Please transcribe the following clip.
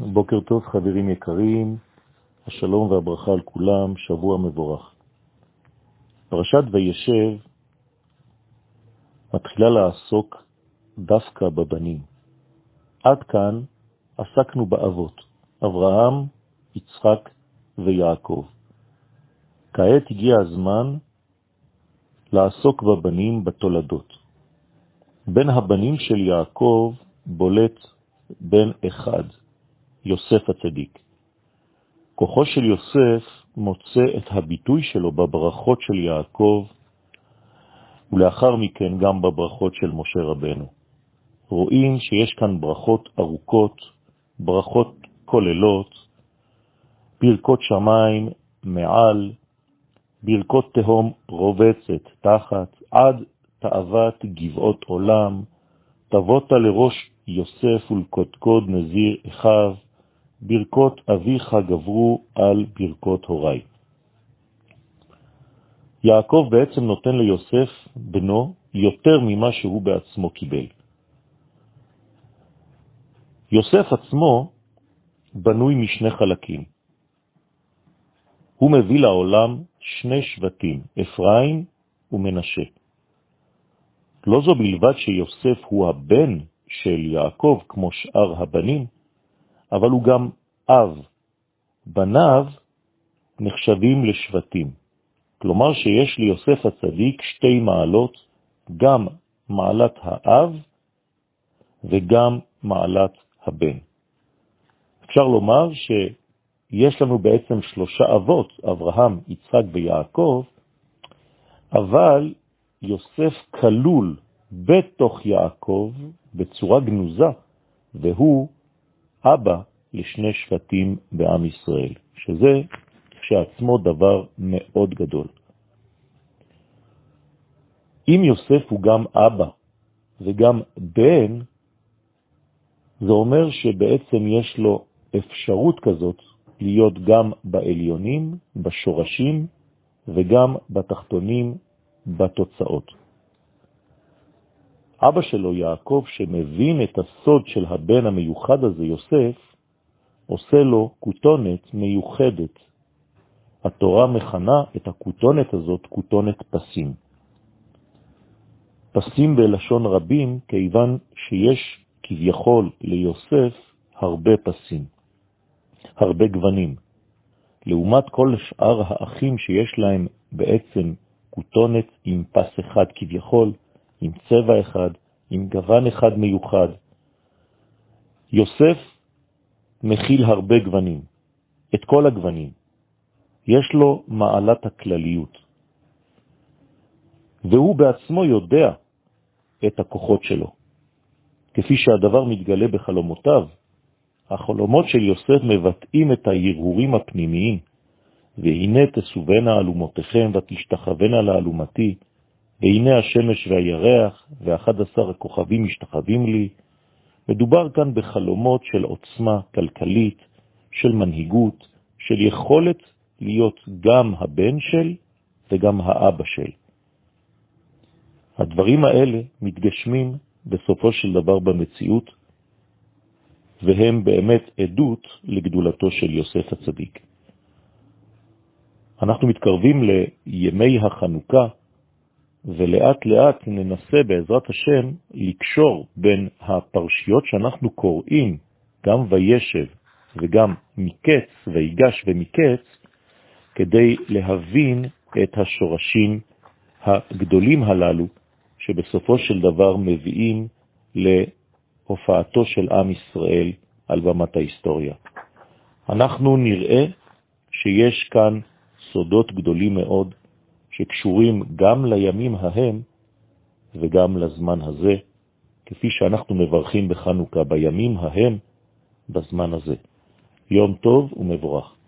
בוקר טוב חברים יקרים, השלום והברכה על כולם, שבוע מבורך. פרשת וישב מתחילה לעסוק דווקא בבנים. עד כאן עסקנו באבות, אברהם, יצחק ויעקב. כעת הגיע הזמן לעסוק בבנים בתולדות. בין הבנים של יעקב בולט בן אחד, יוסף הצדיק. כוחו של יוסף מוצא את הביטוי שלו בברכות של יעקב, ולאחר מכן גם בברכות של משה רבנו. רואים שיש כאן ברכות ארוכות, ברכות כוללות, ברכות שמיים מעל, ברכות תהום רובצת תחת, עד תאוות גבעות עולם, תבותה לראש יוסף ולקודקוד נזיר אחיו, ברכות אביך גברו על ברכות הוריי. יעקב בעצם נותן ליוסף, בנו, יותר ממה שהוא בעצמו קיבל. יוסף עצמו בנוי משני חלקים. הוא מביא לעולם שני שבטים, אפרים ומנשה. לא זו בלבד שיוסף הוא הבן של יעקב כמו שאר הבנים, אבל הוא גם אב. בניו נחשבים לשבטים. כלומר שיש ליוסף הצדיק שתי מעלות, גם מעלת האב וגם מעלת הבן. אפשר לומר שיש לנו בעצם שלושה אבות, אברהם, יצחק ויעקב, אבל יוסף כלול בתוך יעקב בצורה גנוזה, והוא אבא לשני שבטים בעם ישראל, שזה כשעצמו דבר מאוד גדול. אם יוסף הוא גם אבא וגם בן, זה אומר שבעצם יש לו אפשרות כזאת להיות גם בעליונים, בשורשים, וגם בתחתונים, בתוצאות. אבא שלו, יעקב, שמבין את הסוד של הבן המיוחד הזה, יוסף, עושה לו כותונת מיוחדת. התורה מכנה את הכותונת הזאת כותונת פסים. פסים בלשון רבים, כיוון שיש כביכול ליוסף הרבה פסים, הרבה גוונים. לעומת כל שאר האחים שיש להם בעצם כותונת עם פס אחד כביכול, עם צבע אחד, עם גוון אחד מיוחד. יוסף מכיל הרבה גוונים, את כל הגוונים. יש לו מעלת הכלליות. והוא בעצמו יודע את הכוחות שלו. כפי שהדבר מתגלה בחלומותיו, החלומות של יוסף מבטאים את ההרהורים הפנימיים, והנה תסובנה אלומותיכם ותשתחוונה לאלומתי, והנה השמש והירח ואחד עשר הכוכבים משתחווים לי. מדובר כאן בחלומות של עוצמה כלכלית, של מנהיגות, של יכולת להיות גם הבן של וגם האבא של. הדברים האלה מתגשמים בסופו של דבר במציאות, והם באמת עדות לגדולתו של יוסף הצדיק. אנחנו מתקרבים לימי החנוכה, ולאט לאט ננסה בעזרת השם לקשור בין הפרשיות שאנחנו קוראים, גם וישב וגם מקץ ויגש ומקץ, כדי להבין את השורשים הגדולים הללו, שבסופו של דבר מביאים להופעתו של עם ישראל על במת ההיסטוריה. אנחנו נראה שיש כאן סודות גדולים מאוד שקשורים גם לימים ההם וגם לזמן הזה, כפי שאנחנו מברכים בחנוכה בימים ההם בזמן הזה. יום טוב ומבורך.